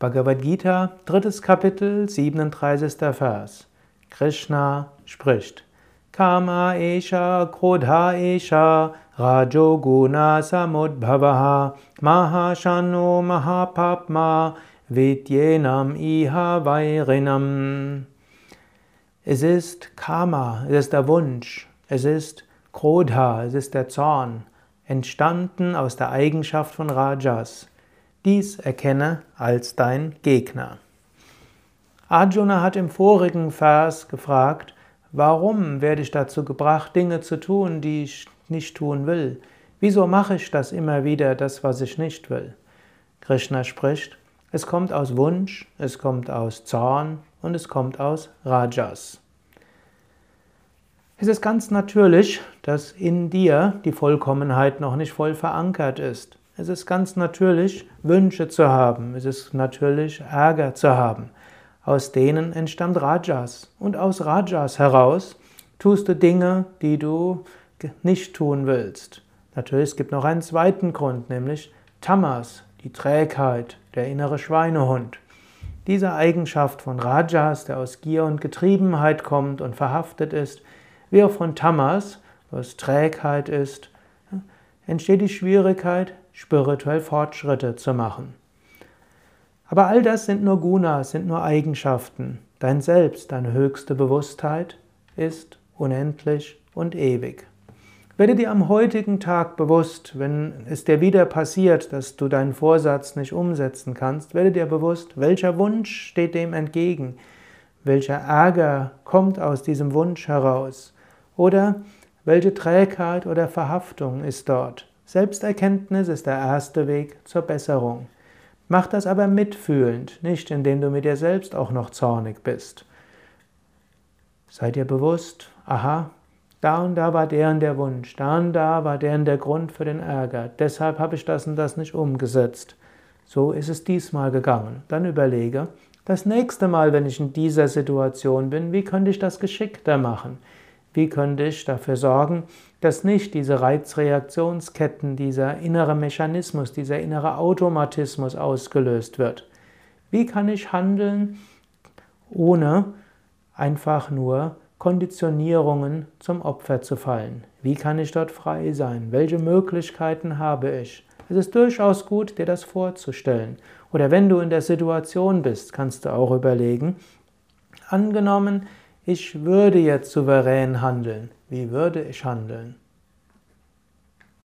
Bhagavad Gita, drittes Kapitel, 37. Vers. Krishna spricht. Kama esha krodha esha rajoguna samudbhavaha mahashano mahapapma vidyenam iha vairinam. Es ist Karma, es ist der Wunsch, es ist Krodha, es ist der Zorn, entstanden aus der Eigenschaft von Rajas. Dies erkenne als dein Gegner. Arjuna hat im vorigen Vers gefragt, warum werde ich dazu gebracht, Dinge zu tun, die ich nicht tun will? Wieso mache ich das immer wieder, das, was ich nicht will? Krishna spricht, es kommt aus Wunsch, es kommt aus Zorn und es kommt aus Rajas. Es ist ganz natürlich, dass in dir die Vollkommenheit noch nicht voll verankert ist. Es ist ganz natürlich, Wünsche zu haben. Es ist natürlich, Ärger zu haben. Aus denen entstammt Rajas. Und aus Rajas heraus tust du Dinge, die du nicht tun willst. Natürlich, es gibt noch einen zweiten Grund, nämlich Tamas, die Trägheit, der innere Schweinehund. Diese Eigenschaft von Rajas, der aus Gier und Getriebenheit kommt und verhaftet ist, wie auch von Tamas, was Trägheit ist, entsteht die Schwierigkeit, spirituell Fortschritte zu machen. Aber all das sind nur Gunas, sind nur Eigenschaften. Dein Selbst, deine höchste Bewusstheit ist unendlich und ewig. Werde dir am heutigen Tag bewusst, wenn es dir wieder passiert, dass du deinen Vorsatz nicht umsetzen kannst, werde dir bewusst, welcher Wunsch steht dem entgegen, welcher Ärger kommt aus diesem Wunsch heraus oder welche Trägheit oder Verhaftung ist dort. Selbsterkenntnis ist der erste Weg zur Besserung. Mach das aber mitfühlend, nicht indem du mit dir selbst auch noch zornig bist. Sei dir bewusst, aha, da und da war der und der Wunsch, da und da war der und der Grund für den Ärger, deshalb habe ich das und das nicht umgesetzt. So ist es diesmal gegangen. Dann überlege, das nächste Mal, wenn ich in dieser Situation bin, wie könnte ich das geschickter machen? Wie könnte ich dafür sorgen, dass nicht diese Reizreaktionsketten, dieser innere Mechanismus, dieser innere Automatismus ausgelöst wird? Wie kann ich handeln, ohne einfach nur Konditionierungen zum Opfer zu fallen? Wie kann ich dort frei sein? Welche Möglichkeiten habe ich? Es ist durchaus gut, dir das vorzustellen. Oder wenn du in der Situation bist, kannst du auch überlegen, angenommen, ich würde jetzt souverän handeln. Wie würde ich handeln?